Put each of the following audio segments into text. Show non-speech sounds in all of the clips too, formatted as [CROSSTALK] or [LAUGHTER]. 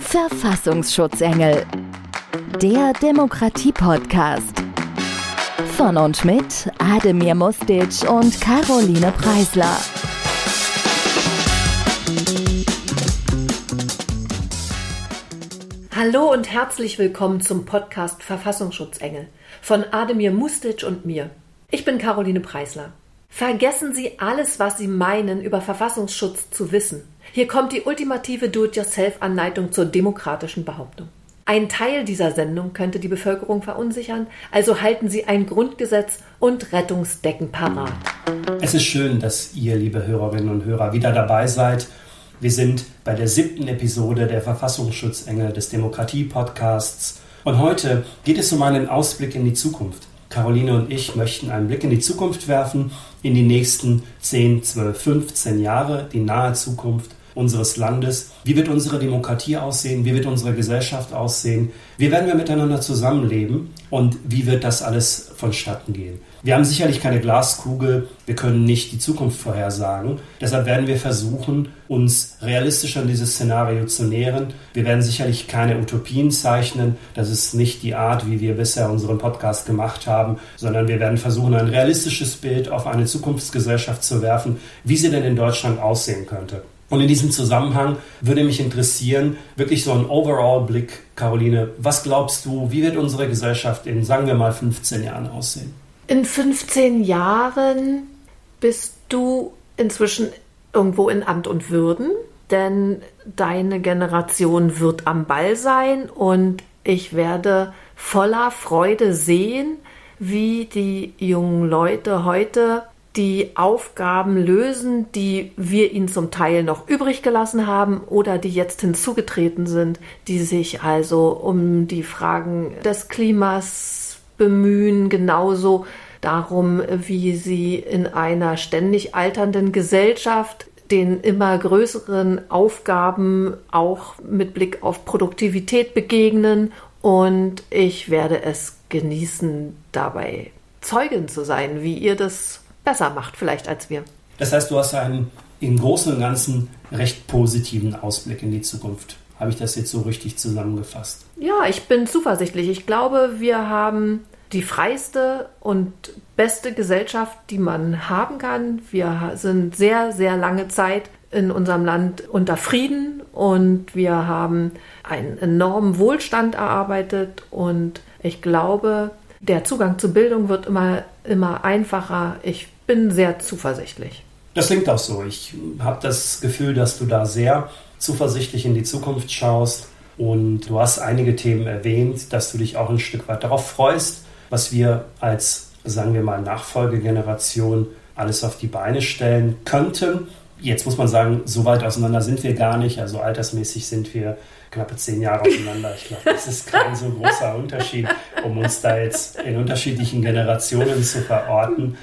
Verfassungsschutzengel. Der Demokratie-Podcast. Von und mit Ademir Mustic und Caroline Preisler. Hallo und herzlich willkommen zum Podcast Verfassungsschutzengel von Ademir Mustic und mir. Ich bin Caroline Preisler. Vergessen Sie alles, was Sie meinen, über Verfassungsschutz zu wissen. Hier kommt die ultimative Do-it-yourself-Anleitung zur demokratischen Behauptung. Ein Teil dieser Sendung könnte die Bevölkerung verunsichern, also halten Sie ein Grundgesetz und Rettungsdecken parat. Es ist schön, dass ihr, liebe Hörerinnen und Hörer, wieder dabei seid. Wir sind bei der siebten Episode der Verfassungsschutzengel des Demokratie-Podcasts und heute geht es um einen Ausblick in die Zukunft. Caroline und ich möchten einen Blick in die Zukunft werfen, in die nächsten 10, 12, 15 Jahre, die nahe Zukunft unseres Landes. Wie wird unsere Demokratie aussehen? Wie wird unsere Gesellschaft aussehen? Wie werden wir miteinander zusammenleben? Und wie wird das alles vonstatten gehen? Wir haben sicherlich keine Glaskugel, wir können nicht die Zukunft vorhersagen. Deshalb werden wir versuchen, uns realistisch an dieses Szenario zu nähern. Wir werden sicherlich keine Utopien zeichnen. Das ist nicht die Art, wie wir bisher unseren Podcast gemacht haben, sondern wir werden versuchen, ein realistisches Bild auf eine Zukunftsgesellschaft zu werfen, wie sie denn in Deutschland aussehen könnte. Und in diesem Zusammenhang würde mich interessieren, wirklich so ein Overall-Blick, Caroline. Was glaubst du, wie wird unsere Gesellschaft in, sagen wir mal, 15 Jahren aussehen? In 15 Jahren bist du inzwischen irgendwo in Amt und Würden, denn deine Generation wird am Ball sein und ich werde voller Freude sehen, wie die jungen Leute heute die Aufgaben lösen, die wir ihnen zum Teil noch übrig gelassen haben oder die jetzt hinzugetreten sind, die sich also um die Fragen des Klimas bemühen, genauso darum, wie sie in einer ständig alternden Gesellschaft den immer größeren Aufgaben auch mit Blick auf Produktivität begegnen. Und ich werde es genießen, dabei Zeugin zu sein, wie ihr das besser macht, vielleicht als wir. Das heißt, du hast einen im Großen und Ganzen recht positiven Ausblick in die Zukunft. Habe ich das jetzt so richtig zusammengefasst? Ja, ich bin zuversichtlich. Ich glaube, wir haben die freiste und beste Gesellschaft, die man haben kann. Wir sind sehr, sehr lange Zeit in unserem Land unter Frieden und wir haben einen enormen Wohlstand erarbeitet und ich glaube, der Zugang zu Bildung wird immer, immer einfacher. Ich bin sehr zuversichtlich. Das klingt auch so. Ich habe das Gefühl, dass du da sehr zuversichtlich in die Zukunft schaust und du hast einige Themen erwähnt, dass du dich auch ein Stück weit darauf freust, was wir als, sagen wir mal, Nachfolgegeneration alles auf die Beine stellen könnten. Jetzt muss man sagen, so weit auseinander sind wir gar nicht. Also altersmäßig sind wir knappe zehn Jahre auseinander. Ich glaube, das ist kein so großer Unterschied, um uns da jetzt in unterschiedlichen Generationen zu verorten.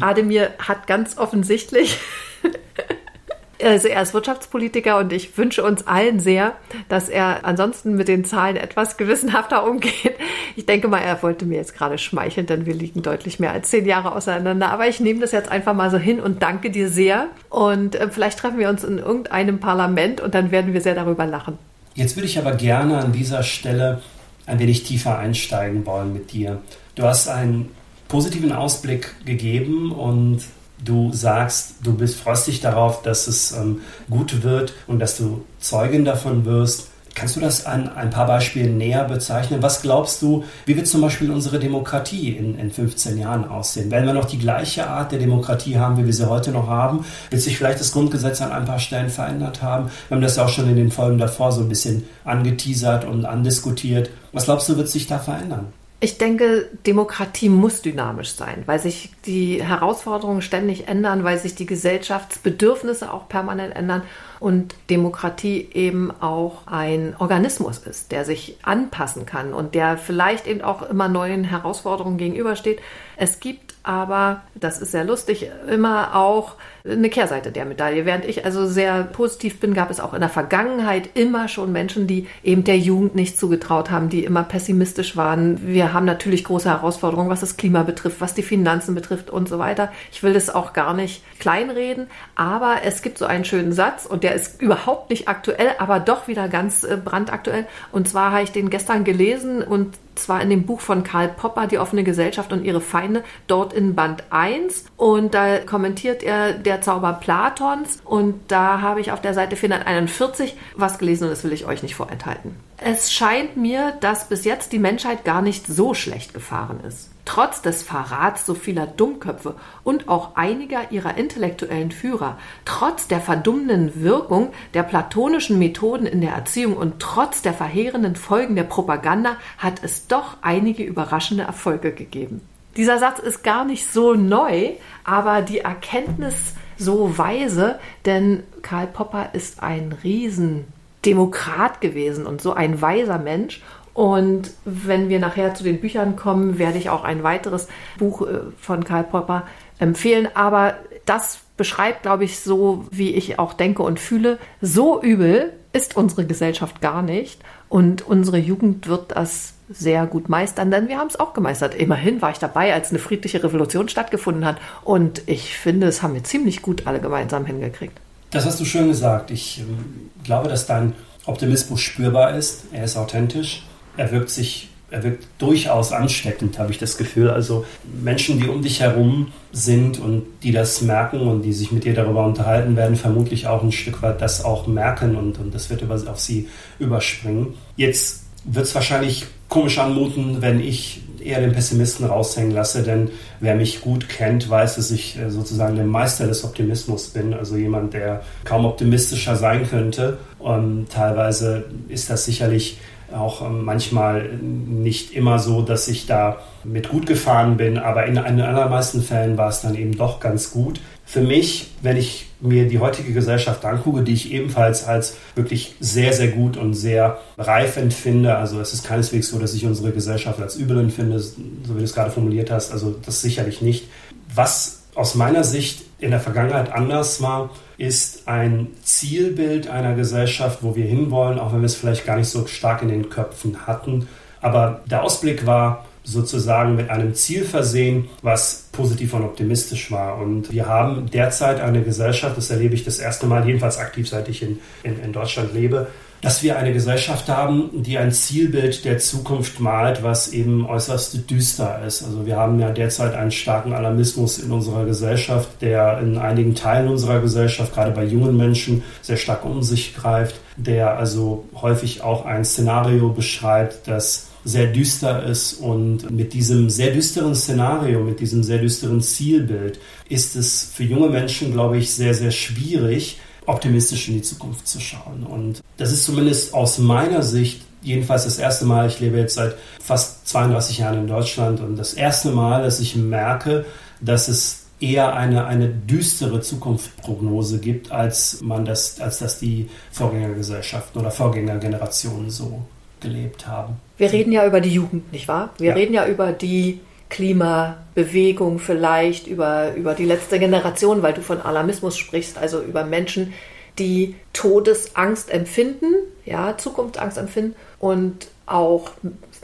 Ademir hat ganz offensichtlich [LAUGHS] also er ist Wirtschaftspolitiker und ich wünsche uns allen sehr, dass er ansonsten mit den Zahlen etwas gewissenhafter umgeht. Ich denke mal, er wollte mir jetzt gerade schmeicheln, denn wir liegen deutlich mehr als zehn Jahre auseinander. Aber ich nehme das jetzt einfach mal so hin und danke dir sehr. Und äh, vielleicht treffen wir uns in irgendeinem Parlament und dann werden wir sehr darüber lachen. Jetzt würde ich aber gerne an dieser Stelle ein wenig tiefer einsteigen wollen mit dir. Du hast einen positiven Ausblick gegeben und du sagst, du bist freust dich darauf, dass es ähm, gut wird und dass du Zeugin davon wirst. Kannst du das an ein paar Beispielen näher bezeichnen? Was glaubst du, wie wird zum Beispiel unsere Demokratie in, in 15 Jahren aussehen? Werden wir noch die gleiche Art der Demokratie haben, wie wir sie heute noch haben? Wird sich vielleicht das Grundgesetz an ein paar Stellen verändert haben? Wir haben das ja auch schon in den Folgen davor so ein bisschen angeteasert und andiskutiert. Was glaubst du, wird sich da verändern? Ich denke, Demokratie muss dynamisch sein, weil sich die Herausforderungen ständig ändern, weil sich die Gesellschaftsbedürfnisse auch permanent ändern und Demokratie eben auch ein Organismus ist, der sich anpassen kann und der vielleicht eben auch immer neuen Herausforderungen gegenübersteht. Es gibt aber, das ist sehr lustig, immer auch eine Kehrseite der Medaille. Während ich also sehr positiv bin, gab es auch in der Vergangenheit immer schon Menschen, die eben der Jugend nicht zugetraut haben, die immer pessimistisch waren. Wir haben natürlich große Herausforderungen, was das Klima betrifft, was die Finanzen betrifft und so weiter. Ich will das auch gar nicht kleinreden, aber es gibt so einen schönen Satz und der ist überhaupt nicht aktuell, aber doch wieder ganz äh, brandaktuell. Und zwar habe ich den gestern gelesen und zwar in dem Buch von Karl Popper, Die offene Gesellschaft und ihre Feinde, dort in Band 1. Und da kommentiert er der Zauber Platons. Und da habe ich auf der Seite 441 was gelesen und das will ich euch nicht vorenthalten. Es scheint mir, dass bis jetzt die Menschheit gar nicht so schlecht gefahren ist. Trotz des Verrats so vieler Dummköpfe und auch einiger ihrer intellektuellen Führer, trotz der verdummenden Wirkung der platonischen Methoden in der Erziehung und trotz der verheerenden Folgen der Propaganda hat es doch einige überraschende Erfolge gegeben. Dieser Satz ist gar nicht so neu, aber die Erkenntnis so weise, denn Karl Popper ist ein Riesendemokrat gewesen und so ein weiser Mensch und wenn wir nachher zu den Büchern kommen, werde ich auch ein weiteres Buch äh, von Karl Popper empfehlen. Aber das beschreibt, glaube ich, so, wie ich auch denke und fühle. So übel ist unsere Gesellschaft gar nicht. Und unsere Jugend wird das sehr gut meistern, denn wir haben es auch gemeistert. Immerhin war ich dabei, als eine friedliche Revolution stattgefunden hat. Und ich finde, es haben wir ziemlich gut alle gemeinsam hingekriegt. Das hast du schön gesagt. Ich ähm, glaube, dass dein Optimismus spürbar ist. Er ist authentisch er wirkt sich, er wirkt durchaus ansteckend, habe ich das Gefühl. Also Menschen, die um dich herum sind und die das merken und die sich mit dir darüber unterhalten, werden vermutlich auch ein Stück weit das auch merken und, und das wird über, auf sie überspringen. Jetzt wird es wahrscheinlich komisch anmuten, wenn ich eher den Pessimisten raushängen lasse, denn wer mich gut kennt, weiß, dass ich äh, sozusagen der Meister des Optimismus bin, also jemand, der kaum optimistischer sein könnte. Und teilweise ist das sicherlich auch ähm, manchmal nicht immer so, dass ich da mit gut gefahren bin, aber in den allermeisten Fällen war es dann eben doch ganz gut. Für mich, wenn ich mir die heutige Gesellschaft angucke, die ich ebenfalls als wirklich sehr, sehr gut und sehr reif empfinde, also es ist keineswegs so, dass ich unsere Gesellschaft als übel empfinde, so wie du es gerade formuliert hast, also das sicherlich nicht. Was aus meiner Sicht in der Vergangenheit anders war, ist ein Zielbild einer Gesellschaft, wo wir hinwollen, auch wenn wir es vielleicht gar nicht so stark in den Köpfen hatten. Aber der Ausblick war sozusagen mit einem Ziel versehen, was positiv und optimistisch war. Und wir haben derzeit eine Gesellschaft, das erlebe ich das erste Mal, jedenfalls aktiv, seit ich in, in, in Deutschland lebe, dass wir eine Gesellschaft haben, die ein Zielbild der Zukunft malt, was eben äußerst düster ist. Also wir haben ja derzeit einen starken Alarmismus in unserer Gesellschaft, der in einigen Teilen unserer Gesellschaft, gerade bei jungen Menschen, sehr stark um sich greift, der also häufig auch ein Szenario beschreibt, das sehr düster ist. Und mit diesem sehr düsteren Szenario, mit diesem sehr düsteren Zielbild ist es für junge Menschen, glaube ich, sehr, sehr schwierig, optimistisch in die Zukunft zu schauen. Und das ist zumindest aus meiner Sicht jedenfalls das erste Mal, ich lebe jetzt seit fast 32 Jahren in Deutschland und das erste Mal, dass ich merke, dass es eher eine, eine düstere Zukunftsprognose gibt, als man das, als das die Vorgängergesellschaften oder Vorgängergenerationen so gelebt haben. Wir reden ja über die Jugend, nicht wahr? Wir ja. reden ja über die Klimabewegung vielleicht, über, über die letzte Generation, weil du von Alarmismus sprichst, also über Menschen, die Todesangst empfinden, ja, Zukunftsangst empfinden und auch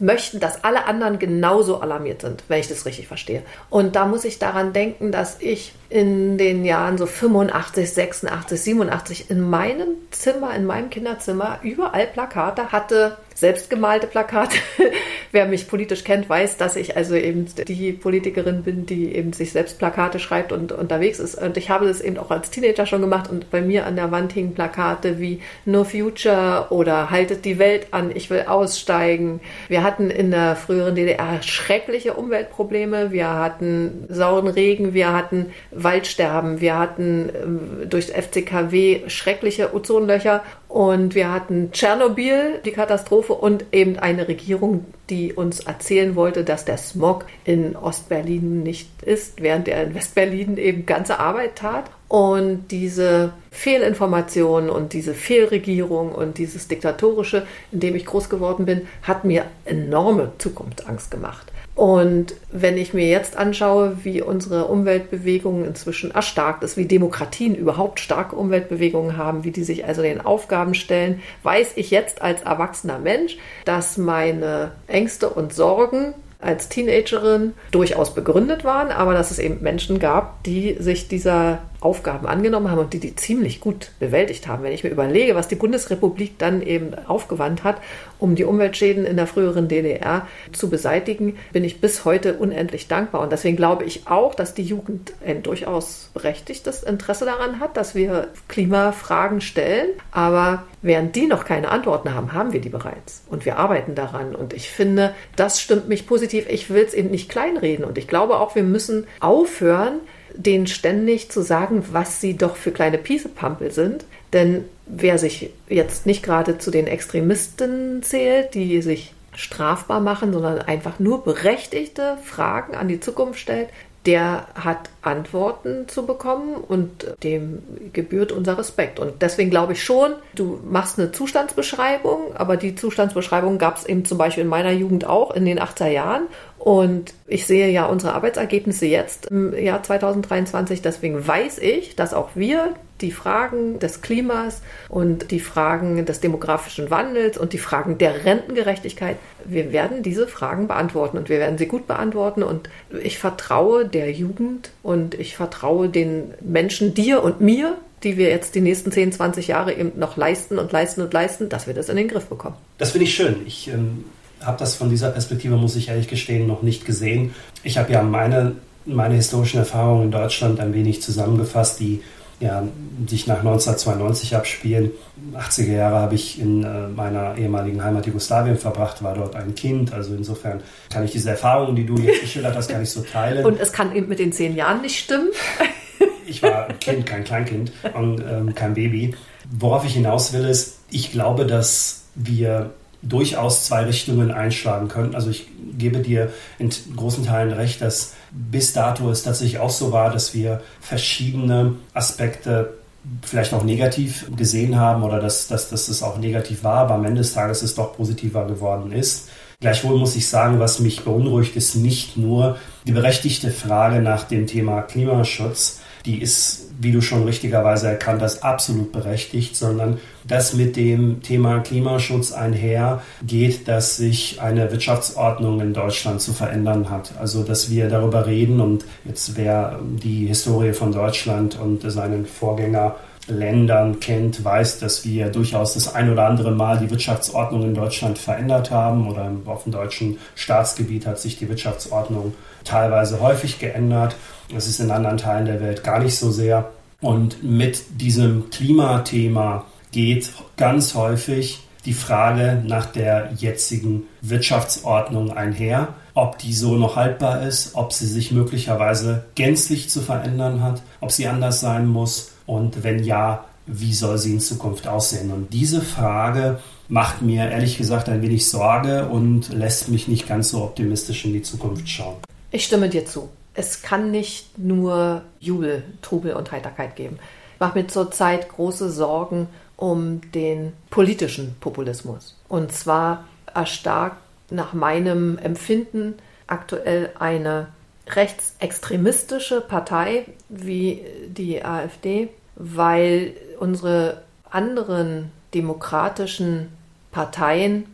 möchten, dass alle anderen genauso alarmiert sind, wenn ich das richtig verstehe. Und da muss ich daran denken, dass ich in den Jahren so 85, 86, 87 in meinem Zimmer, in meinem Kinderzimmer überall Plakate hatte, selbstgemalte Plakate. [LAUGHS] Wer mich politisch kennt, weiß, dass ich also eben die Politikerin bin, die eben sich selbst Plakate schreibt und unterwegs ist. Und ich habe das eben auch als Teenager schon gemacht und bei mir an der Wand hingen Plakate wie No Future oder Haltet die Welt an, ich will aussteigen. Wir hatten in der früheren DDR schreckliche Umweltprobleme. Wir hatten sauren Regen, wir hatten Waldsterben, wir hatten ähm, durch FCKW schreckliche Ozonlöcher und wir hatten Tschernobyl, die Katastrophe und eben eine Regierung, die uns erzählen wollte, dass der Smog in Ostberlin nicht ist, während er in Westberlin eben ganze Arbeit tat. Und diese Fehlinformationen und diese Fehlregierung und dieses Diktatorische, in dem ich groß geworden bin, hat mir enorme Zukunftsangst gemacht. Und wenn ich mir jetzt anschaue, wie unsere Umweltbewegungen inzwischen erstarkt ist, wie Demokratien überhaupt starke Umweltbewegungen haben, wie die sich also den Aufgaben stellen, weiß ich jetzt als erwachsener Mensch, dass meine Ängste und Sorgen als Teenagerin durchaus begründet waren, aber dass es eben Menschen gab, die sich dieser Aufgaben angenommen haben und die die ziemlich gut bewältigt haben. Wenn ich mir überlege, was die Bundesrepublik dann eben aufgewandt hat, um die Umweltschäden in der früheren DDR zu beseitigen, bin ich bis heute unendlich dankbar. Und deswegen glaube ich auch, dass die Jugend ein durchaus berechtigtes Interesse daran hat, dass wir Klimafragen stellen. Aber während die noch keine Antworten haben, haben wir die bereits. Und wir arbeiten daran. Und ich finde, das stimmt mich positiv. Ich will es eben nicht kleinreden. Und ich glaube auch, wir müssen aufhören, denen ständig zu sagen, was sie doch für kleine Piesepampel sind. Denn wer sich jetzt nicht gerade zu den Extremisten zählt, die sich strafbar machen, sondern einfach nur berechtigte Fragen an die Zukunft stellt, der hat Antworten zu bekommen und dem gebührt unser Respekt. Und deswegen glaube ich schon, du machst eine Zustandsbeschreibung, aber die Zustandsbeschreibung gab es eben zum Beispiel in meiner Jugend auch in den 80er Jahren. Und ich sehe ja unsere Arbeitsergebnisse jetzt im Jahr 2023. Deswegen weiß ich, dass auch wir die Fragen des Klimas und die Fragen des demografischen Wandels und die Fragen der Rentengerechtigkeit, wir werden diese Fragen beantworten und wir werden sie gut beantworten. Und ich vertraue der Jugend und ich vertraue den Menschen, dir und mir, die wir jetzt die nächsten 10, 20 Jahre eben noch leisten und leisten und leisten, dass wir das in den Griff bekommen. Das finde ich schön. Ich ähm, habe das von dieser Perspektive, muss ich ehrlich gestehen, noch nicht gesehen. Ich habe ja meine, meine historischen Erfahrungen in Deutschland ein wenig zusammengefasst, die ja, sich nach 1992 abspielen. 80er Jahre habe ich in äh, meiner ehemaligen Heimat Jugoslawien verbracht, war dort ein Kind. Also insofern kann ich diese Erfahrungen, die du jetzt geschildert hast, gar nicht so teilen. Und es kann eben mit den zehn Jahren nicht stimmen. [LAUGHS] ich war ein Kind, kein Kleinkind und ähm, kein Baby. Worauf ich hinaus will, ist, ich glaube, dass wir durchaus zwei Richtungen einschlagen können. Also ich gebe dir in großen Teilen recht, dass bis dato es tatsächlich auch so war, dass wir verschiedene Aspekte vielleicht auch negativ gesehen haben oder dass, dass, dass es auch negativ war, aber am Ende des Tages es doch positiver geworden ist. Gleichwohl muss ich sagen, was mich beunruhigt, ist nicht nur die berechtigte Frage nach dem Thema Klimaschutz, die ist, wie du schon richtigerweise erkannt hast, absolut berechtigt, sondern dass mit dem Thema Klimaschutz einher geht, dass sich eine Wirtschaftsordnung in Deutschland zu verändern hat. Also, dass wir darüber reden und jetzt wer die Historie von Deutschland und seinen Vorgänger Ländern kennt, weiß, dass wir durchaus das ein oder andere Mal die Wirtschaftsordnung in Deutschland verändert haben oder auf dem deutschen Staatsgebiet hat sich die Wirtschaftsordnung teilweise häufig geändert. Das ist in anderen Teilen der Welt gar nicht so sehr. Und mit diesem Klimathema geht ganz häufig die Frage nach der jetzigen Wirtschaftsordnung einher, ob die so noch haltbar ist, ob sie sich möglicherweise gänzlich zu verändern hat, ob sie anders sein muss und wenn ja, wie soll sie in Zukunft aussehen? Und diese Frage macht mir ehrlich gesagt ein wenig Sorge und lässt mich nicht ganz so optimistisch in die Zukunft schauen. Ich stimme dir zu. Es kann nicht nur Jubel, Trubel und Heiterkeit geben. Ich mache mir zurzeit große Sorgen um den politischen Populismus. Und zwar erstarkt nach meinem Empfinden aktuell eine rechtsextremistische Partei wie die AfD, weil unsere anderen demokratischen Parteien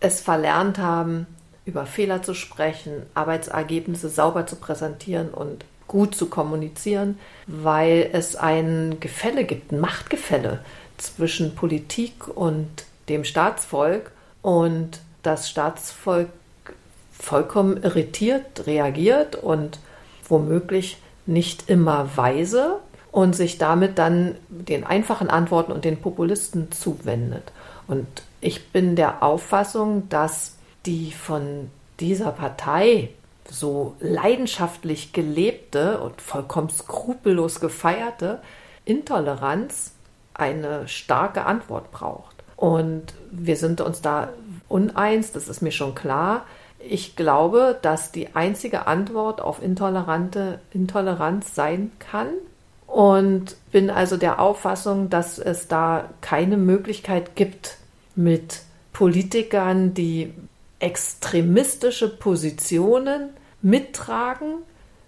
es verlernt haben, über Fehler zu sprechen, Arbeitsergebnisse sauber zu präsentieren und gut zu kommunizieren, weil es ein Gefälle gibt, ein Machtgefälle zwischen Politik und dem Staatsvolk und das Staatsvolk vollkommen irritiert reagiert und womöglich nicht immer weise und sich damit dann den einfachen Antworten und den Populisten zuwendet. Und ich bin der Auffassung, dass die von dieser Partei so leidenschaftlich gelebte und vollkommen skrupellos gefeierte Intoleranz eine starke Antwort braucht. Und wir sind uns da uneins, das ist mir schon klar. Ich glaube, dass die einzige Antwort auf intolerante Intoleranz sein kann und bin also der Auffassung, dass es da keine Möglichkeit gibt, mit Politikern, die extremistische Positionen mittragen,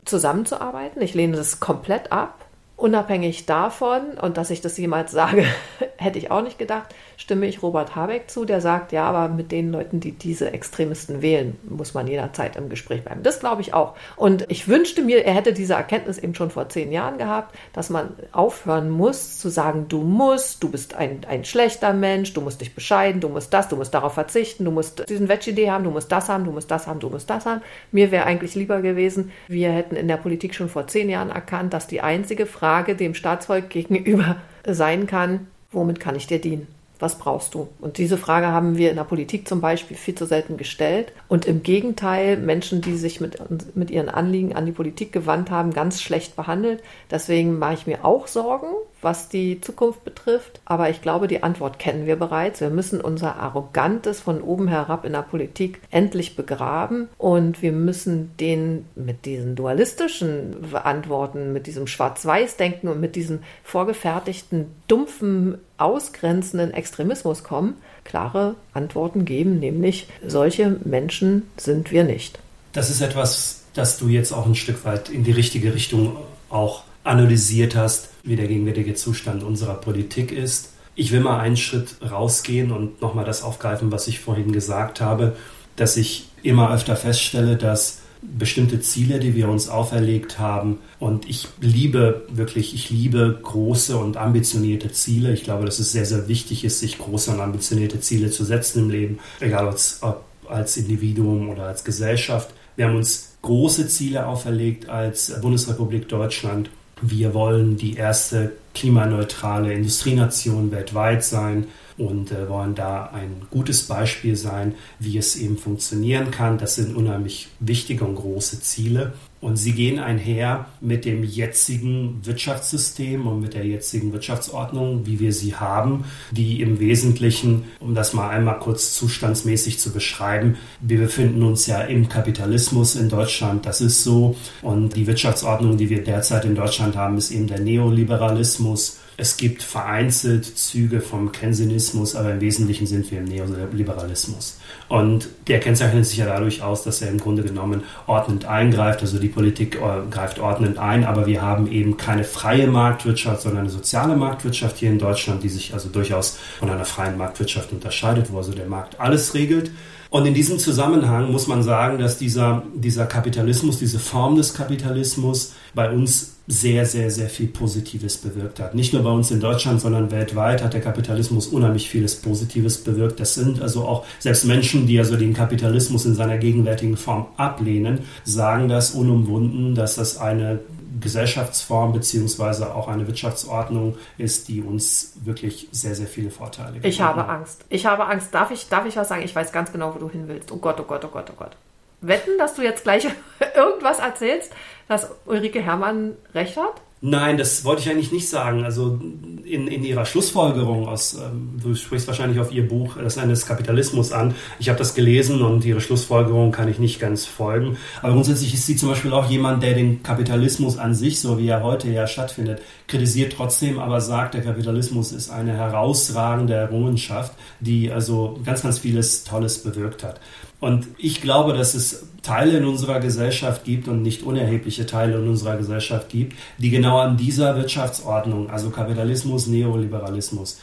zusammenzuarbeiten. Ich lehne das komplett ab. Unabhängig davon, und dass ich das jemals sage, [LAUGHS] hätte ich auch nicht gedacht, stimme ich Robert Habeck zu, der sagt, ja, aber mit den Leuten, die diese Extremisten wählen, muss man jederzeit im Gespräch bleiben. Das glaube ich auch. Und ich wünschte mir, er hätte diese Erkenntnis eben schon vor zehn Jahren gehabt, dass man aufhören muss zu sagen, du musst, du bist ein, ein schlechter Mensch, du musst dich bescheiden, du musst das, du musst darauf verzichten, du musst diesen Veggie-Idee haben, du musst das haben, du musst das haben, du musst das haben. Mir wäre eigentlich lieber gewesen, wir hätten in der Politik schon vor zehn Jahren erkannt, dass die einzige Frage, Frage dem Staatsvolk gegenüber sein kann, womit kann ich dir dienen? Was brauchst du? Und diese Frage haben wir in der Politik zum Beispiel viel zu selten gestellt. Und im Gegenteil, Menschen, die sich mit, mit ihren Anliegen an die Politik gewandt haben, ganz schlecht behandelt. Deswegen mache ich mir auch Sorgen, was die Zukunft betrifft. Aber ich glaube, die Antwort kennen wir bereits. Wir müssen unser Arrogantes von oben herab in der Politik endlich begraben. Und wir müssen den mit diesen dualistischen Antworten, mit diesem Schwarz-Weiß-Denken und mit diesem vorgefertigten, dumpfen ausgrenzenden Extremismus kommen, klare Antworten geben, nämlich solche Menschen sind wir nicht. Das ist etwas, das du jetzt auch ein Stück weit in die richtige Richtung auch analysiert hast, wie der gegenwärtige Zustand unserer Politik ist. Ich will mal einen Schritt rausgehen und nochmal das aufgreifen, was ich vorhin gesagt habe, dass ich immer öfter feststelle, dass bestimmte Ziele, die wir uns auferlegt haben. Und ich liebe wirklich, ich liebe große und ambitionierte Ziele. Ich glaube, dass es sehr, sehr wichtig ist, sich große und ambitionierte Ziele zu setzen im Leben, egal ob als Individuum oder als Gesellschaft. Wir haben uns große Ziele auferlegt als Bundesrepublik Deutschland. Wir wollen die erste klimaneutrale Industrienation weltweit sein und äh, wollen da ein gutes Beispiel sein, wie es eben funktionieren kann. Das sind unheimlich wichtige und große Ziele. Und sie gehen einher mit dem jetzigen Wirtschaftssystem und mit der jetzigen Wirtschaftsordnung, wie wir sie haben, die im Wesentlichen, um das mal einmal kurz zustandsmäßig zu beschreiben, wir befinden uns ja im Kapitalismus in Deutschland, das ist so. Und die Wirtschaftsordnung, die wir derzeit in Deutschland haben, ist eben der Neoliberalismus. Es gibt vereinzelt Züge vom Keynesianismus, aber im Wesentlichen sind wir im Neoliberalismus. Und der kennzeichnet sich ja dadurch aus, dass er im Grunde genommen ordnend eingreift. Also die Politik äh, greift ordnend ein, aber wir haben eben keine freie Marktwirtschaft, sondern eine soziale Marktwirtschaft hier in Deutschland, die sich also durchaus von einer freien Marktwirtschaft unterscheidet, wo also der Markt alles regelt. Und in diesem Zusammenhang muss man sagen, dass dieser, dieser Kapitalismus, diese Form des Kapitalismus bei uns sehr, sehr, sehr viel Positives bewirkt hat. Nicht nur bei uns in Deutschland, sondern weltweit hat der Kapitalismus unheimlich vieles Positives bewirkt. Das sind also auch selbst Menschen, die also den Kapitalismus in seiner gegenwärtigen Form ablehnen, sagen das unumwunden, dass das eine Gesellschaftsform beziehungsweise auch eine Wirtschaftsordnung ist, die uns wirklich sehr, sehr viele Vorteile gibt. Ich habe Angst. Ich habe Angst. Darf ich, darf ich was sagen? Ich weiß ganz genau, wo du hin willst. Oh Gott, oh Gott, oh Gott, oh Gott. Wetten, dass du jetzt gleich [LAUGHS] irgendwas erzählst, dass Ulrike Herrmann recht hat? Nein, das wollte ich eigentlich nicht sagen. Also in, in ihrer Schlussfolgerung aus, ähm, du sprichst wahrscheinlich auf ihr Buch Das Ende des Kapitalismus an. Ich habe das gelesen und ihre Schlussfolgerung kann ich nicht ganz folgen. Aber grundsätzlich ist sie zum Beispiel auch jemand, der den Kapitalismus an sich, so wie er heute ja stattfindet, kritisiert trotzdem, aber sagt, der Kapitalismus ist eine herausragende Errungenschaft, die also ganz, ganz vieles Tolles bewirkt hat. Und ich glaube, dass es Teile in unserer Gesellschaft gibt und nicht unerhebliche Teile in unserer Gesellschaft gibt, die genau an dieser Wirtschaftsordnung, also Kapitalismus, Neoliberalismus,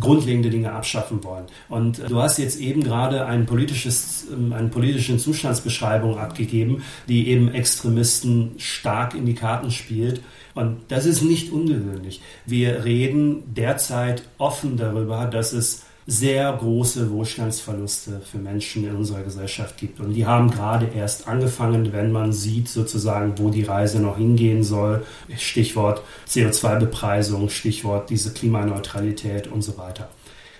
grundlegende Dinge abschaffen wollen. Und du hast jetzt eben gerade ein politisches, ähm, eine politische Zustandsbeschreibung abgegeben, die eben Extremisten stark in die Karten spielt. Und das ist nicht ungewöhnlich. Wir reden derzeit offen darüber, dass es sehr große Wohlstandsverluste für Menschen in unserer Gesellschaft gibt. Und die haben gerade erst angefangen, wenn man sieht sozusagen, wo die Reise noch hingehen soll. Stichwort CO2-Bepreisung, Stichwort diese Klimaneutralität und so weiter.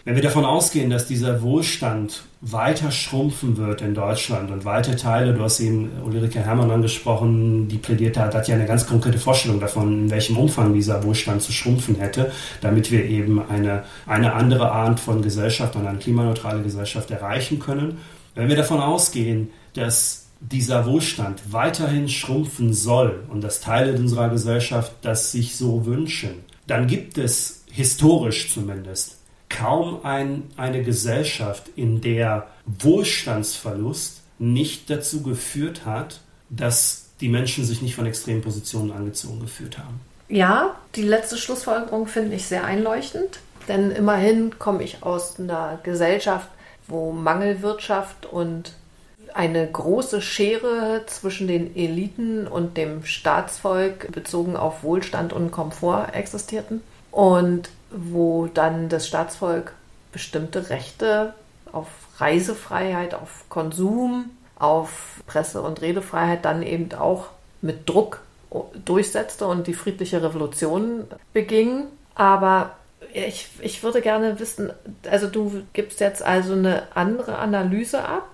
Wenn wir davon ausgehen, dass dieser Wohlstand weiter schrumpfen wird in Deutschland und weite Teile, du hast eben Ulrike Herrmann angesprochen, die plädiert hat, hat ja eine ganz konkrete Vorstellung davon, in welchem Umfang dieser Wohlstand zu schrumpfen hätte, damit wir eben eine, eine andere Art von Gesellschaft und eine klimaneutrale Gesellschaft erreichen können. Wenn wir davon ausgehen, dass dieser Wohlstand weiterhin schrumpfen soll und dass Teile unserer Gesellschaft das sich so wünschen, dann gibt es historisch zumindest kaum ein, eine Gesellschaft, in der Wohlstandsverlust nicht dazu geführt hat, dass die Menschen sich nicht von extremen Positionen angezogen gefühlt haben. Ja, die letzte Schlussfolgerung finde ich sehr einleuchtend, denn immerhin komme ich aus einer Gesellschaft, wo Mangelwirtschaft und eine große Schere zwischen den Eliten und dem Staatsvolk bezogen auf Wohlstand und Komfort existierten und wo dann das Staatsvolk bestimmte Rechte auf Reisefreiheit, auf Konsum, auf Presse- und Redefreiheit dann eben auch mit Druck durchsetzte und die friedliche Revolution beging. Aber ich, ich würde gerne wissen, also du gibst jetzt also eine andere Analyse ab,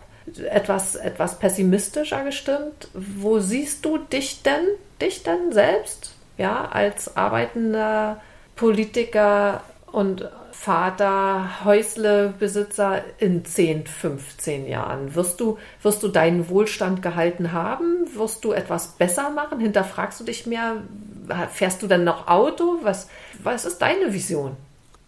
etwas, etwas pessimistischer gestimmt. Wo siehst du dich denn, dich denn selbst, ja, als arbeitender Politiker und Vater, Häuslebesitzer in 10, 15 Jahren? Wirst du, wirst du deinen Wohlstand gehalten haben? Wirst du etwas besser machen? Hinterfragst du dich mehr? Fährst du dann noch Auto? Was, was ist deine Vision?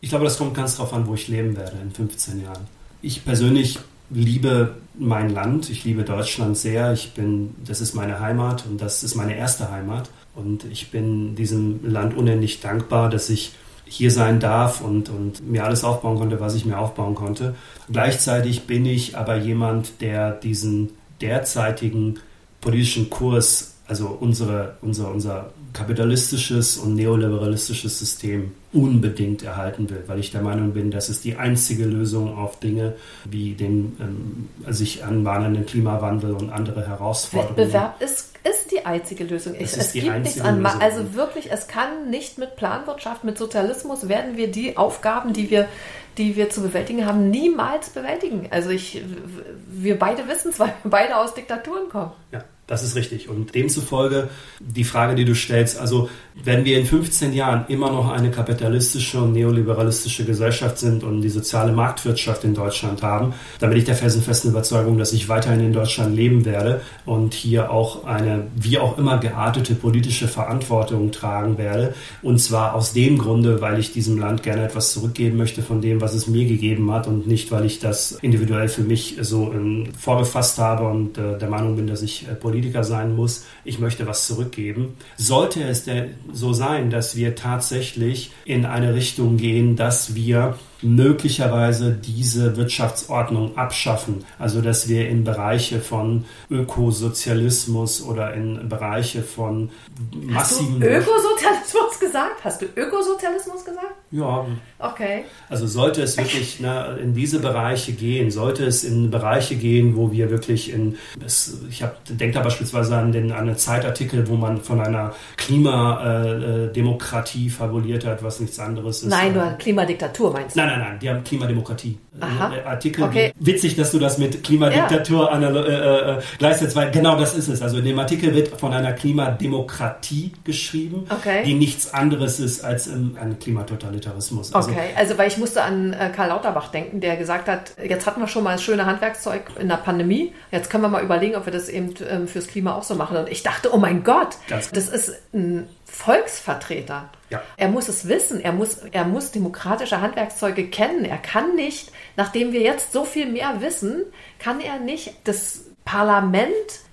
Ich glaube, das kommt ganz darauf an, wo ich leben werde in 15 Jahren. Ich persönlich liebe mein Land, ich liebe Deutschland sehr. Ich bin, das ist meine Heimat und das ist meine erste Heimat. Und ich bin diesem Land unendlich dankbar, dass ich hier sein darf und, und mir alles aufbauen konnte, was ich mir aufbauen konnte. Gleichzeitig bin ich aber jemand, der diesen derzeitigen politischen Kurs, also unsere, unser, unser kapitalistisches und neoliberalistisches System unbedingt erhalten will, weil ich der Meinung bin, das ist die einzige Lösung auf Dinge wie den ähm, sich anbahnenden Klimawandel und andere Herausforderungen. Wettbewerb ist, ist die einzige Lösung. Ich, es gibt nichts an. Lösung. Also wirklich, es kann nicht mit Planwirtschaft, mit Sozialismus werden wir die Aufgaben, die wir, die wir zu bewältigen haben, niemals bewältigen. Also ich, wir beide wissen es, weil wir beide aus Diktaturen kommen. Ja. Das ist richtig. Und demzufolge die Frage, die du stellst, also wenn wir in 15 Jahren immer noch eine kapitalistische und neoliberalistische Gesellschaft sind und die soziale Marktwirtschaft in Deutschland haben, dann bin ich der felsenfesten Überzeugung, dass ich weiterhin in Deutschland leben werde und hier auch eine wie auch immer geartete politische Verantwortung tragen werde. Und zwar aus dem Grunde, weil ich diesem Land gerne etwas zurückgeben möchte von dem, was es mir gegeben hat und nicht, weil ich das individuell für mich so ähm, vorgefasst habe und äh, der Meinung bin, dass ich äh, Politiker sein muss. Ich möchte was zurückgeben. Sollte es der so sein, dass wir tatsächlich in eine Richtung gehen, dass wir möglicherweise diese Wirtschaftsordnung abschaffen. Also dass wir in Bereiche von Ökosozialismus oder in Bereiche von massiven... Hast du Ökosozialismus gesagt? Hast du Ökosozialismus gesagt? Ja. Okay. Also sollte es wirklich [LAUGHS] ne, in diese Bereiche gehen, sollte es in Bereiche gehen, wo wir wirklich in... Es, ich denke da beispielsweise an den an einen Zeitartikel, wo man von einer Klimademokratie äh, fabuliert hat, was nichts anderes ist. Nein, nur Klimadiktatur meinst du? Nein, nein, nein, die haben Klimademokratie. Aha. Äh, Artikel. Okay. Witzig, dass du das mit Klimadiktatur ja. äh, äh, gleichsetzt, weil genau das ist es. Also in dem Artikel wird von einer Klimademokratie geschrieben, okay. die nichts anderes ist als ein, ein Klimatotalitarismus. Also, okay, also weil ich musste an äh, Karl Lauterbach denken, der gesagt hat, jetzt hatten wir schon mal das schöne Handwerkszeug in der Pandemie, jetzt können wir mal überlegen, ob wir das eben ähm, fürs Klima auch so machen. Und ich dachte, oh mein Gott, das ist ein Volksvertreter. Ja. Er muss es wissen, er muss, er muss demokratische Handwerkszeuge kennen. Er kann nicht, nachdem wir jetzt so viel mehr wissen, kann er nicht das Parlament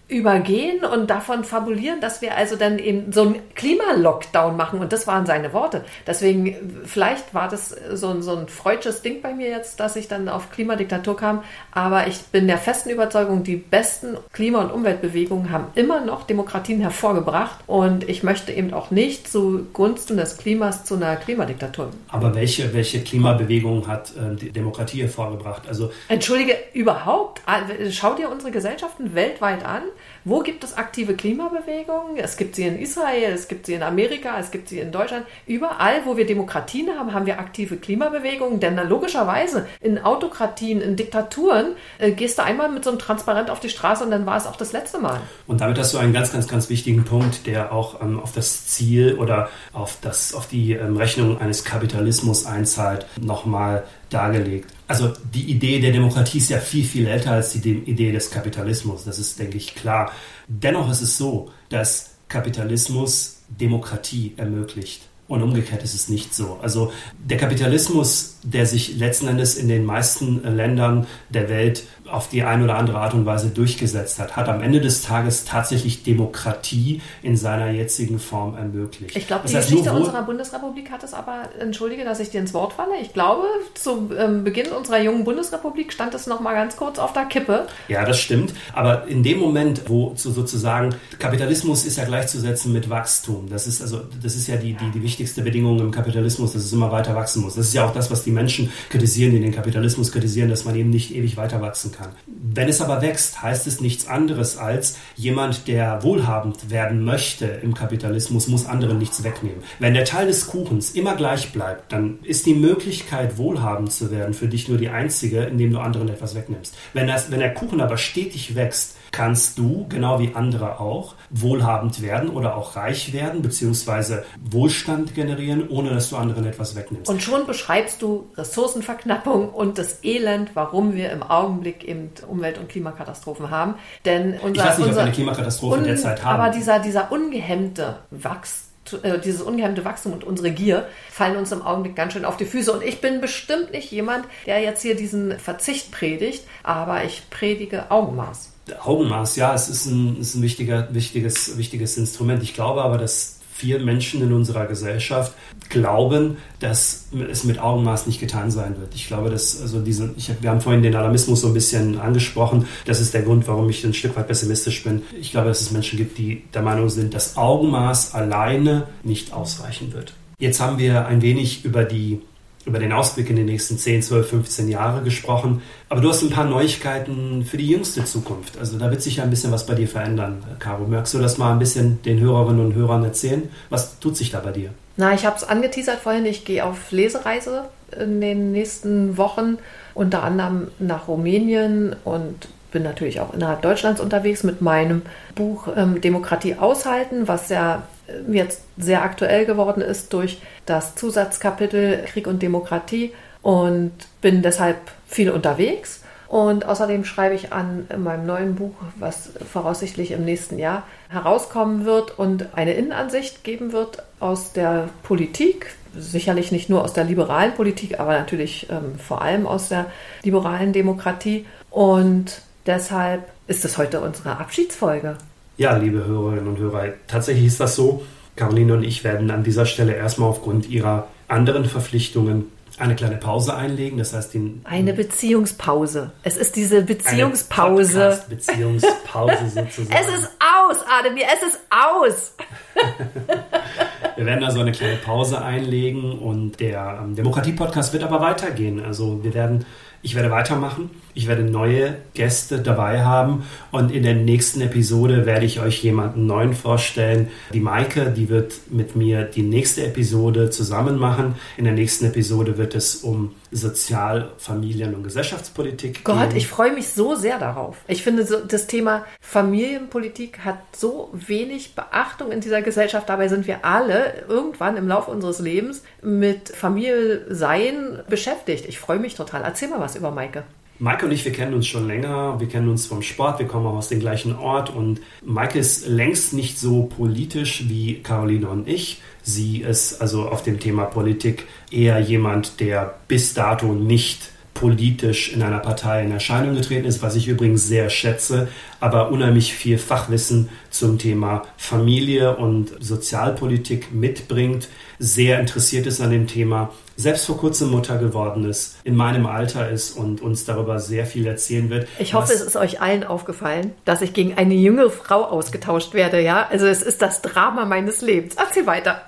übergehen und davon fabulieren, dass wir also dann eben so einen Klimalockdown machen. Und das waren seine Worte. Deswegen, vielleicht war das so ein, so ein freudsches Ding bei mir jetzt, dass ich dann auf Klimadiktatur kam. Aber ich bin der festen Überzeugung, die besten Klima- und Umweltbewegungen haben immer noch Demokratien hervorgebracht. Und ich möchte eben auch nicht zugunsten des Klimas zu einer Klimadiktatur. Aber welche, welche Klimabewegung hat äh, die Demokratie hervorgebracht? Also Entschuldige, überhaupt? Ah, schau dir unsere Gesellschaften weltweit an. Wo gibt es aktive Klimabewegungen? Es gibt sie in Israel, es gibt sie in Amerika, es gibt sie in Deutschland. Überall, wo wir Demokratien haben, haben wir aktive Klimabewegungen. Denn logischerweise in Autokratien, in Diktaturen äh, gehst du einmal mit so einem Transparent auf die Straße und dann war es auch das letzte Mal. Und damit hast du einen ganz, ganz, ganz wichtigen Punkt, der auch ähm, auf das Ziel oder auf, das, auf die ähm, Rechnung eines Kapitalismus einzahlt, nochmal dargelegt. Also die Idee der Demokratie ist ja viel, viel älter als die Idee des Kapitalismus. Das ist, denke ich, klar. Dennoch ist es so, dass Kapitalismus Demokratie ermöglicht. Und umgekehrt ist es nicht so. Also der Kapitalismus, der sich letzten Endes in den meisten Ländern der Welt auf die eine oder andere Art und Weise durchgesetzt hat, hat am Ende des Tages tatsächlich Demokratie in seiner jetzigen Form ermöglicht. Ich glaube, die heißt, Geschichte unserer Bundesrepublik hat es aber, entschuldige, dass ich dir ins Wort falle, ich glaube, zu ähm, Beginn unserer jungen Bundesrepublik stand es noch mal ganz kurz auf der Kippe. Ja, das stimmt. Aber in dem Moment, wo sozusagen Kapitalismus ist ja gleichzusetzen mit Wachstum. Das ist also, das ist ja die, die, die wichtigste Bedingung im Kapitalismus, dass es immer weiter wachsen muss. Das ist ja auch das, was die Menschen kritisieren, die den Kapitalismus kritisieren, dass man eben nicht ewig weiter wachsen kann. Wenn es aber wächst, heißt es nichts anderes als jemand, der wohlhabend werden möchte im Kapitalismus, muss anderen nichts wegnehmen. Wenn der Teil des Kuchens immer gleich bleibt, dann ist die Möglichkeit, wohlhabend zu werden, für dich nur die einzige, indem du anderen etwas wegnimmst. Wenn, das, wenn der Kuchen aber stetig wächst, kannst du, genau wie andere auch, wohlhabend werden oder auch reich werden, beziehungsweise Wohlstand generieren, ohne dass du anderen etwas wegnimmst. Und schon beschreibst du Ressourcenverknappung und das Elend, warum wir im Augenblick eben Umwelt- und Klimakatastrophen haben. Denn unser, ich weiß nicht, unser, ob wir eine Klimakatastrophe derzeit haben. Aber dieser, dieser ungehemmte Wachstum, äh, dieses ungehemmte Wachstum und unsere Gier fallen uns im Augenblick ganz schön auf die Füße. Und ich bin bestimmt nicht jemand, der jetzt hier diesen Verzicht predigt, aber ich predige Augenmaß. Augenmaß, ja, es ist ein, ist ein wichtiger, wichtiges, wichtiges Instrument. Ich glaube aber, dass viele Menschen in unserer Gesellschaft glauben, dass es mit Augenmaß nicht getan sein wird. Ich glaube, dass also diese, ich, wir haben vorhin den Alarmismus so ein bisschen angesprochen. Das ist der Grund, warum ich ein Stück weit pessimistisch bin. Ich glaube, dass es Menschen gibt, die der Meinung sind, dass Augenmaß alleine nicht ausreichen wird. Jetzt haben wir ein wenig über die über den Ausblick in die nächsten 10, 12, 15 Jahre gesprochen. Aber du hast ein paar Neuigkeiten für die jüngste Zukunft. Also da wird sich ja ein bisschen was bei dir verändern. Caro, magst du das mal ein bisschen den Hörerinnen und Hörern erzählen? Was tut sich da bei dir? Na, ich habe es angeteasert vorhin. Ich gehe auf Lesereise in den nächsten Wochen, unter anderem nach Rumänien und bin natürlich auch innerhalb Deutschlands unterwegs mit meinem Buch ähm, Demokratie aushalten, was ja jetzt sehr aktuell geworden ist durch das Zusatzkapitel Krieg und Demokratie und bin deshalb viel unterwegs. Und außerdem schreibe ich an meinem neuen Buch, was voraussichtlich im nächsten Jahr herauskommen wird und eine Innenansicht geben wird aus der Politik. Sicherlich nicht nur aus der liberalen Politik, aber natürlich ähm, vor allem aus der liberalen Demokratie. Und deshalb ist es heute unsere Abschiedsfolge. Ja, liebe Hörerinnen und Hörer, tatsächlich ist das so. Caroline und ich werden an dieser Stelle erstmal aufgrund ihrer anderen Verpflichtungen eine kleine Pause einlegen. Das heißt, den, eine Beziehungspause. Es ist diese Beziehungspause. Beziehungspause [LAUGHS] sozusagen. Es ist aus, Ademir, es ist aus. [LAUGHS] Wir werden also eine kleine Pause einlegen und der ähm, Demokratie-Podcast wird aber weitergehen. Also wir werden ich werde weitermachen. Ich werde neue Gäste dabei haben und in der nächsten Episode werde ich euch jemanden neuen vorstellen. Die Maike, die wird mit mir die nächste Episode zusammen machen. In der nächsten Episode wird es um Sozial-, Familien- und Gesellschaftspolitik Gott, gehen. ich freue mich so sehr darauf. Ich finde, das Thema Familienpolitik hat so wenig Beachtung in dieser Gesellschaft. Dabei sind wir alle irgendwann im Laufe unseres Lebens mit Familie sein beschäftigt. Ich freue mich total. Erzähl mal was über Maike. Maike und ich, wir kennen uns schon länger, wir kennen uns vom Sport, wir kommen auch aus dem gleichen Ort. Und Maike ist längst nicht so politisch wie Caroline und ich. Sie ist also auf dem Thema Politik eher jemand, der bis dato nicht politisch in einer Partei in Erscheinung getreten ist, was ich übrigens sehr schätze, aber unheimlich viel Fachwissen zum Thema Familie und Sozialpolitik mitbringt, sehr interessiert ist an dem Thema, selbst vor kurzem Mutter geworden ist, in meinem Alter ist und uns darüber sehr viel erzählen wird. Ich hoffe, es ist euch allen aufgefallen, dass ich gegen eine jüngere Frau ausgetauscht werde, ja? Also es ist das Drama meines Lebens. Erzähl weiter.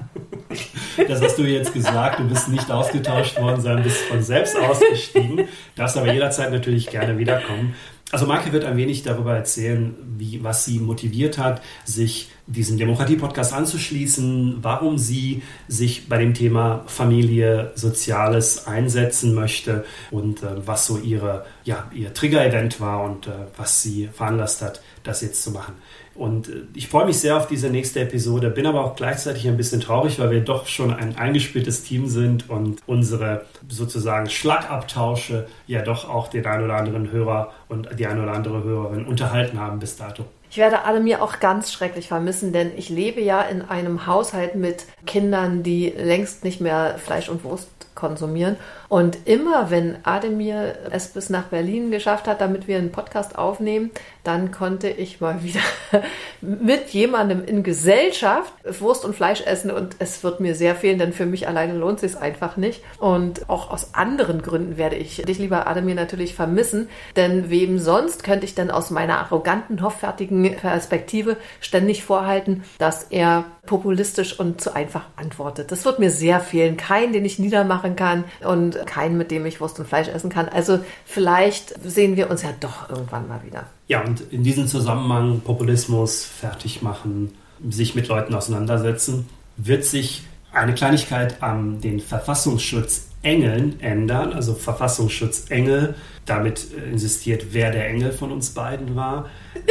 [LAUGHS] Das hast du jetzt gesagt. Du bist nicht ausgetauscht worden, sondern bist von selbst ausgestiegen. Darfst aber jederzeit natürlich gerne wiederkommen. Also Maike wird ein wenig darüber erzählen, wie, was sie motiviert hat, sich diesem Demokratie-Podcast anzuschließen, warum sie sich bei dem Thema Familie, Soziales einsetzen möchte und äh, was so ihre, ja, ihr Trigger-Event war und äh, was sie veranlasst hat, das jetzt zu machen. Und äh, ich freue mich sehr auf diese nächste Episode, bin aber auch gleichzeitig ein bisschen traurig, weil wir doch schon ein eingespieltes Team sind und unsere sozusagen Schlagabtausche ja doch auch den ein oder anderen Hörer und die ein oder andere Hörerin unterhalten haben bis dato. Ich werde alle mir auch ganz schrecklich vermissen, denn ich lebe ja in einem Haushalt mit Kindern, die längst nicht mehr Fleisch und Wurst konsumieren. Und immer wenn Ademir es bis nach Berlin geschafft hat, damit wir einen Podcast aufnehmen, dann konnte ich mal wieder [LAUGHS] mit jemandem in Gesellschaft Wurst und Fleisch essen und es wird mir sehr fehlen, denn für mich alleine lohnt es sich einfach nicht. Und auch aus anderen Gründen werde ich dich, lieber Ademir, natürlich vermissen, denn wem sonst könnte ich denn aus meiner arroganten, hoffärtigen Perspektive ständig vorhalten, dass er populistisch und zu einfach antwortet. Das wird mir sehr fehlen. Keinen, den ich niedermachen kann und keinen, mit dem ich Wurst und Fleisch essen kann. Also vielleicht sehen wir uns ja doch irgendwann mal wieder. Ja, und in diesem Zusammenhang Populismus fertig machen, sich mit Leuten auseinandersetzen, wird sich eine Kleinigkeit an den Verfassungsschutzengeln ändern. Also Verfassungsschutzengel, damit insistiert, wer der Engel von uns beiden war [LAUGHS]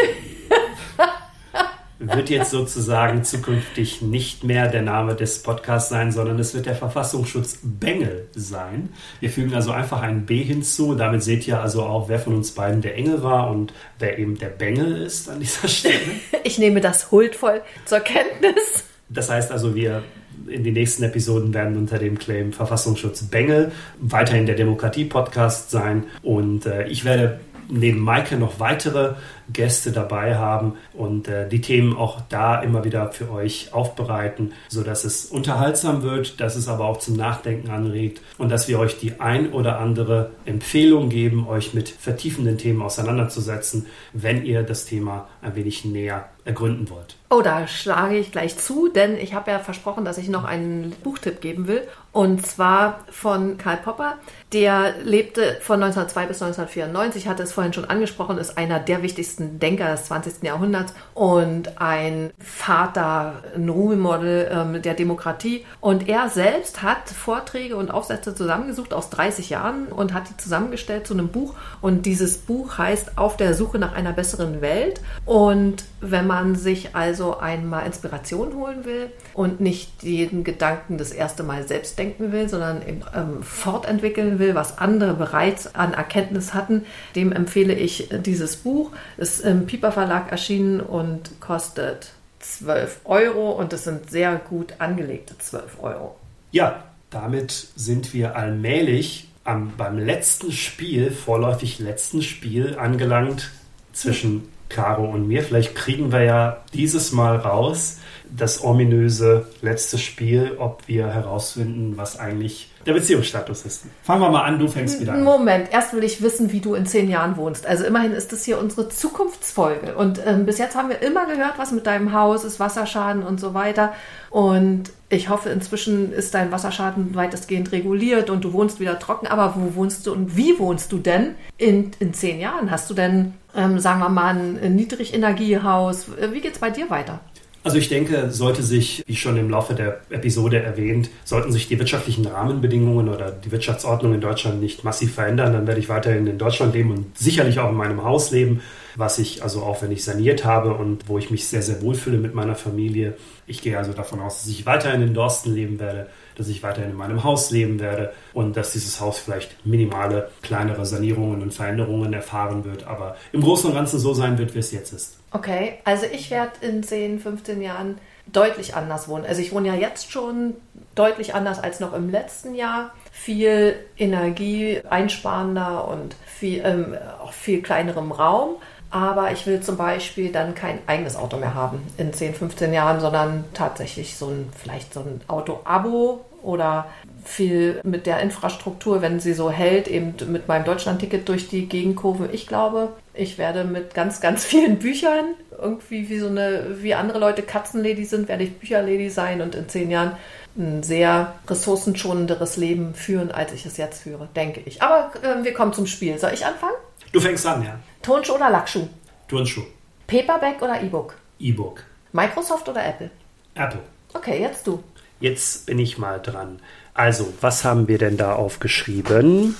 wird jetzt sozusagen zukünftig nicht mehr der Name des Podcasts sein, sondern es wird der Verfassungsschutz Bengel sein. Wir fügen also einfach ein B hinzu. Damit seht ihr also auch, wer von uns beiden der Engel war und wer eben der Bengel ist an dieser Stelle. [LAUGHS] Ich nehme das huldvoll zur Kenntnis. Das heißt also, wir in den nächsten Episoden werden unter dem Claim Verfassungsschutz Bengel weiterhin der Demokratie-Podcast sein. Und äh, ich werde neben Maike noch weitere Gäste dabei haben und äh, die Themen auch da immer wieder für euch aufbereiten, sodass es unterhaltsam wird, dass es aber auch zum Nachdenken anregt und dass wir euch die ein oder andere Empfehlung geben, euch mit vertiefenden Themen auseinanderzusetzen, wenn ihr das Thema ein wenig näher ergründen wollt. Oh, da schlage ich gleich zu, denn ich habe ja versprochen, dass ich noch einen Buchtipp geben will. Und zwar von Karl Popper. Der lebte von 1902 bis 1994, hatte es vorhin schon angesprochen, ist einer der wichtigsten Denker des 20. Jahrhunderts und ein Vater, ein Ruhmodel ähm, der Demokratie. Und er selbst hat Vorträge und Aufsätze zusammengesucht aus 30 Jahren und hat die zusammengestellt zu einem Buch. Und dieses Buch heißt Auf der Suche nach einer besseren Welt. Und wenn man sich also einmal Inspiration holen will und nicht jeden Gedanken das erste Mal selbst denken will, sondern ähm, fortentwickeln will, was andere bereits an Erkenntnis hatten, dem empfehle ich dieses Buch. Ist im Piper Verlag erschienen und kostet 12 Euro und es sind sehr gut angelegte 12 Euro. Ja, damit sind wir allmählich am, beim letzten Spiel, vorläufig letzten Spiel angelangt zwischen Caro und mir. Vielleicht kriegen wir ja dieses Mal raus, das ominöse letzte Spiel, ob wir herausfinden, was eigentlich der Beziehungsstatus ist. Fangen wir mal an, du fängst wieder an. Moment, erst will ich wissen, wie du in zehn Jahren wohnst. Also immerhin ist das hier unsere Zukunftsfolge. Und ähm, bis jetzt haben wir immer gehört, was mit deinem Haus ist, Wasserschaden und so weiter. Und ich hoffe, inzwischen ist dein Wasserschaden weitestgehend reguliert und du wohnst wieder trocken. Aber wo wohnst du und wie wohnst du denn in, in zehn Jahren? Hast du denn, ähm, sagen wir mal, ein Niedrigenergiehaus? Wie geht es bei dir weiter? Also ich denke, sollte sich, wie schon im Laufe der Episode erwähnt, sollten sich die wirtschaftlichen Rahmenbedingungen oder die Wirtschaftsordnung in Deutschland nicht massiv verändern, dann werde ich weiterhin in Deutschland leben und sicherlich auch in meinem Haus leben, was ich also auch, wenn ich saniert habe und wo ich mich sehr, sehr wohlfühle mit meiner Familie. Ich gehe also davon aus, dass ich weiterhin in Dorsten leben werde, dass ich weiterhin in meinem Haus leben werde und dass dieses Haus vielleicht minimale, kleinere Sanierungen und Veränderungen erfahren wird, aber im Großen und Ganzen so sein wird, wie es jetzt ist. Okay, also ich werde in 10, 15 Jahren deutlich anders wohnen. Also ich wohne ja jetzt schon deutlich anders als noch im letzten Jahr. Viel energieeinsparender und viel, ähm, auch viel kleinerem Raum. Aber ich will zum Beispiel dann kein eigenes Auto mehr haben in 10, 15 Jahren, sondern tatsächlich so ein, vielleicht so ein Auto-Abo oder viel mit der Infrastruktur, wenn sie so hält, eben mit meinem Deutschlandticket durch die Gegenkurve. Ich glaube, ich werde mit ganz, ganz vielen Büchern irgendwie wie so eine, wie andere Leute Katzenlady sind, werde ich Bücherlady sein und in zehn Jahren ein sehr ressourcenschonenderes Leben führen, als ich es jetzt führe, denke ich. Aber äh, wir kommen zum Spiel. Soll ich anfangen? Du fängst an, ja. Tonschuh oder Lackschuh? Turnschuh. Paperback oder E-Book? E-Book. Microsoft oder Apple? Apple. Okay, jetzt du. Jetzt bin ich mal dran. Also, was haben wir denn da aufgeschrieben?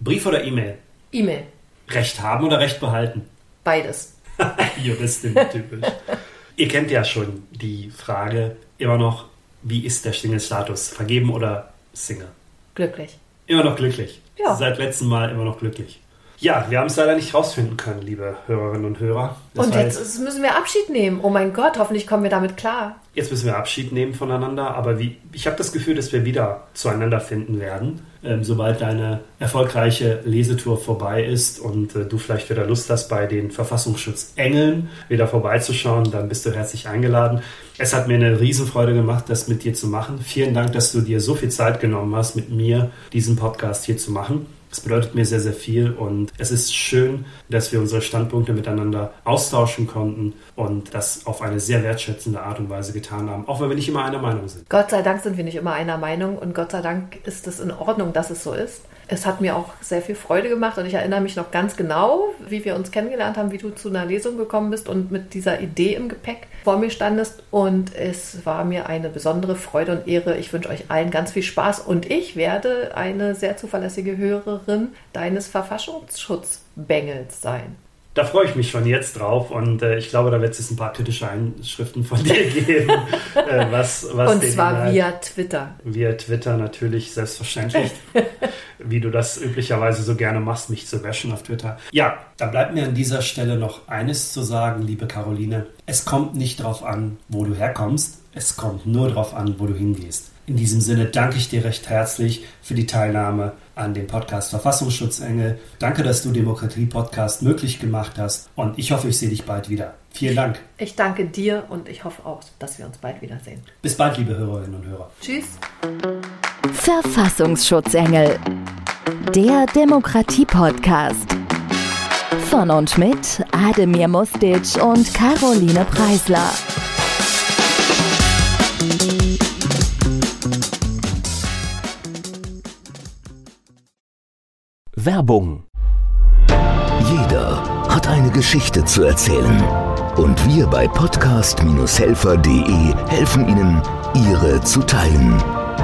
Brief oder E-Mail? E-Mail. Recht haben oder Recht behalten? Beides. [LAUGHS] Juristin typisch. Ihr kennt ja schon die Frage immer noch, wie ist der Single-Status? Vergeben oder Single? Glücklich. Immer noch glücklich. Ja. Seit letztem Mal immer noch glücklich. Ja, wir haben es leider nicht rausfinden können, liebe Hörerinnen und Hörer. Das und jetzt müssen wir Abschied nehmen. Oh mein Gott, hoffentlich kommen wir damit klar. Jetzt müssen wir Abschied nehmen voneinander, aber wie, ich habe das Gefühl, dass wir wieder zueinander finden werden, ähm, sobald deine erfolgreiche Lesetour vorbei ist und äh, du vielleicht wieder Lust hast, bei den Verfassungsschutzengeln wieder vorbeizuschauen, dann bist du herzlich eingeladen. Es hat mir eine Riesenfreude gemacht, das mit dir zu machen. Vielen Dank, dass du dir so viel Zeit genommen hast, mit mir diesen Podcast hier zu machen. Das bedeutet mir sehr, sehr viel und es ist schön, dass wir unsere Standpunkte miteinander austauschen konnten und das auf eine sehr wertschätzende Art und Weise getan haben, auch wenn wir nicht immer einer Meinung sind. Gott sei Dank sind wir nicht immer einer Meinung und Gott sei Dank ist es in Ordnung, dass es so ist es hat mir auch sehr viel Freude gemacht und ich erinnere mich noch ganz genau, wie wir uns kennengelernt haben, wie du zu einer Lesung gekommen bist und mit dieser Idee im Gepäck vor mir standest. Und es war mir eine besondere Freude und Ehre. Ich wünsche euch allen ganz viel Spaß und ich werde eine sehr zuverlässige Hörerin deines Verfassungsschutzbengels sein. Da freue ich mich schon jetzt drauf und äh, ich glaube, da wird es ein paar kritische Einschriften von [LAUGHS] dir geben. äh, was, was und zwar Inhalt, via Twitter. Via Twitter natürlich, selbstverständlich. [LAUGHS] wie du das üblicherweise so gerne machst, mich zu bashen auf Twitter. Ja, da bleibt mir an dieser Stelle noch eines zu sagen, liebe Caroline. Es kommt nicht darauf an, wo du herkommst, es kommt nur darauf an, wo du hingehst. In diesem Sinne danke ich dir recht herzlich für die Teilnahme an dem Podcast Verfassungsschutzengel. Danke, dass du Demokratie Podcast möglich gemacht hast und ich hoffe, ich sehe dich bald wieder. Vielen Dank. Ich danke dir und ich hoffe auch, dass wir uns bald wiedersehen. Bis bald, liebe Hörerinnen und Hörer. Tschüss. Verfassungsschutzengel. Der Demokratie Podcast. Von und mit Ademir Mustic und Caroline Preisler. Werbung. Jeder hat eine Geschichte zu erzählen. Und wir bei podcast-helfer.de helfen Ihnen, ihre zu teilen.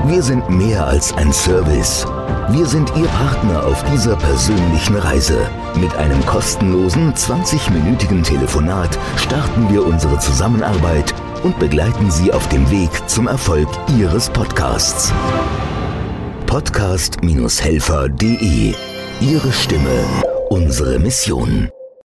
Wir sind mehr als ein Service. Wir sind Ihr Partner auf dieser persönlichen Reise. Mit einem kostenlosen 20-minütigen Telefonat starten wir unsere Zusammenarbeit und begleiten Sie auf dem Weg zum Erfolg Ihres Podcasts. Podcast-helfer.de Ihre Stimme, unsere Mission.